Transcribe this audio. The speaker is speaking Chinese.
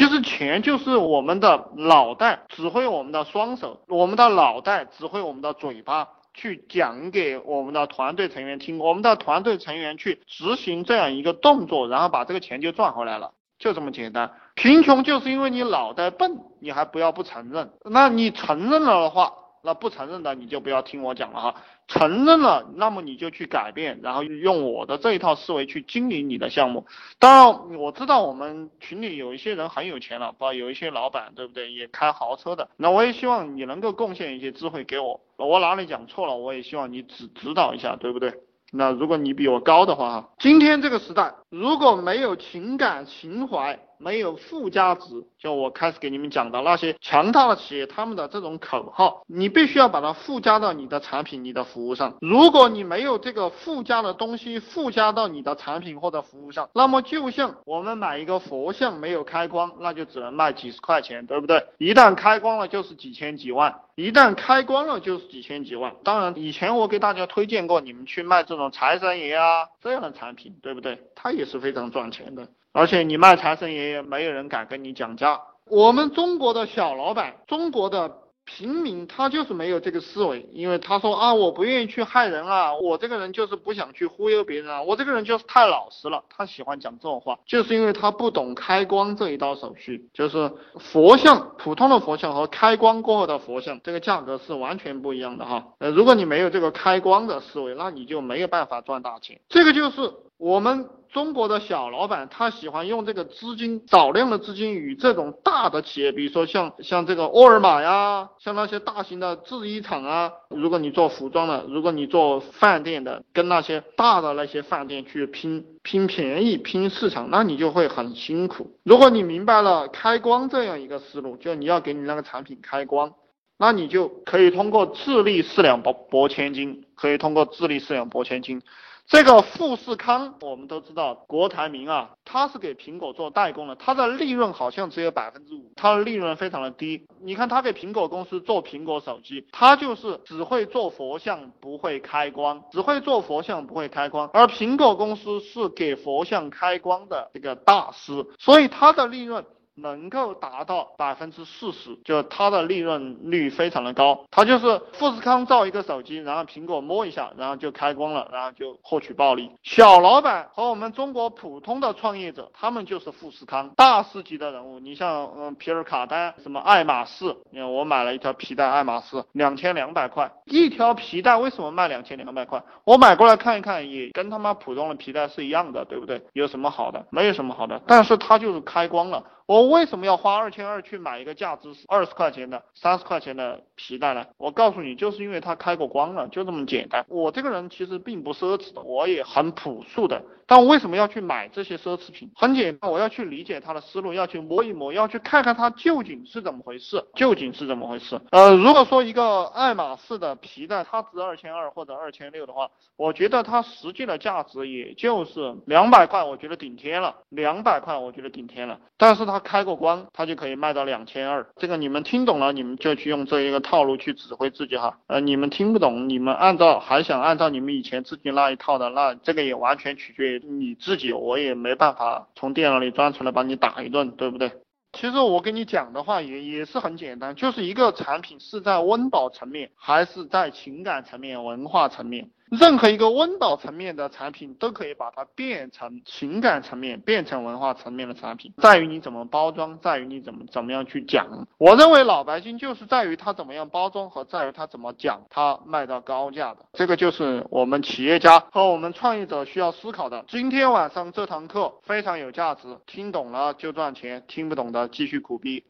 其实钱就是我们的脑袋指挥我们的双手，我们的脑袋指挥我们的嘴巴。去讲给我们的团队成员听，我们的团队成员去执行这样一个动作，然后把这个钱就赚回来了，就这么简单。贫穷就是因为你脑袋笨，你还不要不承认，那你承认了的话。那不承认的你就不要听我讲了哈，承认了，那么你就去改变，然后用我的这一套思维去经营你的项目。当然我知道我们群里有一些人很有钱了，包括有一些老板，对不对？也开豪车的。那我也希望你能够贡献一些智慧给我，我哪里讲错了，我也希望你指指导一下，对不对？那如果你比我高的话哈，今天这个时代如果没有情感情怀。没有附加值，就我开始给你们讲的那些强大的企业，他们的这种口号，你必须要把它附加到你的产品、你的服务上。如果你没有这个附加的东西附加到你的产品或者服务上，那么就像我们买一个佛像没有开光，那就只能卖几十块钱，对不对？一旦开光了，就是几千几万；一旦开光了，就是几千几万。当然，以前我给大家推荐过你们去卖这种财神爷啊这样的产品，对不对？它也是非常赚钱的。而且你卖财神爷也，没有人敢跟你讲价。我们中国的小老板，中国的平民，他就是没有这个思维，因为他说啊，我不愿意去害人啊，我这个人就是不想去忽悠别人啊，我这个人就是太老实了。他喜欢讲这种话，就是因为他不懂开光这一道手续，就是佛像，普通的佛像和开光过后的佛像，这个价格是完全不一样的哈。呃，如果你没有这个开光的思维，那你就没有办法赚大钱。这个就是我们。中国的小老板，他喜欢用这个资金，少量的资金与这种大的企业，比如说像像这个沃尔玛呀，像那些大型的制衣厂啊，如果你做服装的，如果你做饭店的，跟那些大的那些饭店去拼拼便宜、拼市场，那你就会很辛苦。如果你明白了开光这样一个思路，就你要给你那个产品开光，那你就可以通过智力四两拨拨千斤，可以通过智力四两拨千斤。这个富士康，我们都知道，郭台铭啊，他是给苹果做代工的，他的利润好像只有百分之五，他的利润非常的低。你看他给苹果公司做苹果手机，他就是只会做佛像，不会开光，只会做佛像，不会开光。而苹果公司是给佛像开光的这个大师，所以他的利润。能够达到百分之四十，就它的利润率非常的高。它就是富士康造一个手机，然后苹果摸一下，然后就开光了，然后就获取暴利。小老板和我们中国普通的创业者，他们就是富士康大师级的人物。你像嗯皮尔卡丹，什么爱马仕，你看我买了一条皮带，爱马仕两千两百块一条皮带，为什么卖两千两百块？我买过来看一看，也跟他妈普通的皮带是一样的，对不对？有什么好的？没有什么好的，但是它就是开光了。我为什么要花二千二去买一个价值二十块钱的、三十块钱的皮带呢？我告诉你，就是因为它开过光了，就这么简单。我这个人其实并不奢侈的，我也很朴素的。但我为什么要去买这些奢侈品？很简单，我要去理解他的思路，要去摸一摸，要去看看它究竟是怎么回事，究竟是怎么回事。呃，如果说一个爱马仕的皮带它值二千二或者二千六的话，我觉得它实际的价值也就是两百块，我觉得顶天了。两百块我觉得顶天了，但是它开过光，它就可以卖到两千二。这个你们听懂了，你们就去用这一个套路去指挥自己哈。呃，你们听不懂，你们按照还想按照你们以前自己那一套的，那这个也完全取决于。你自己我也没办法从电脑里钻出来把你打一顿，对不对？其实我跟你讲的话也也是很简单，就是一个产品是在温饱层面，还是在情感层面、文化层面。任何一个温饱层面的产品都可以把它变成情感层面、变成文化层面的产品，在于你怎么包装，在于你怎么怎么样去讲。我认为老白金就是在于它怎么样包装和在于它怎么讲，它卖到高价的。这个就是我们企业家和我们创业者需要思考的。今天晚上这堂课非常有价值，听懂了就赚钱，听不懂的继续苦逼。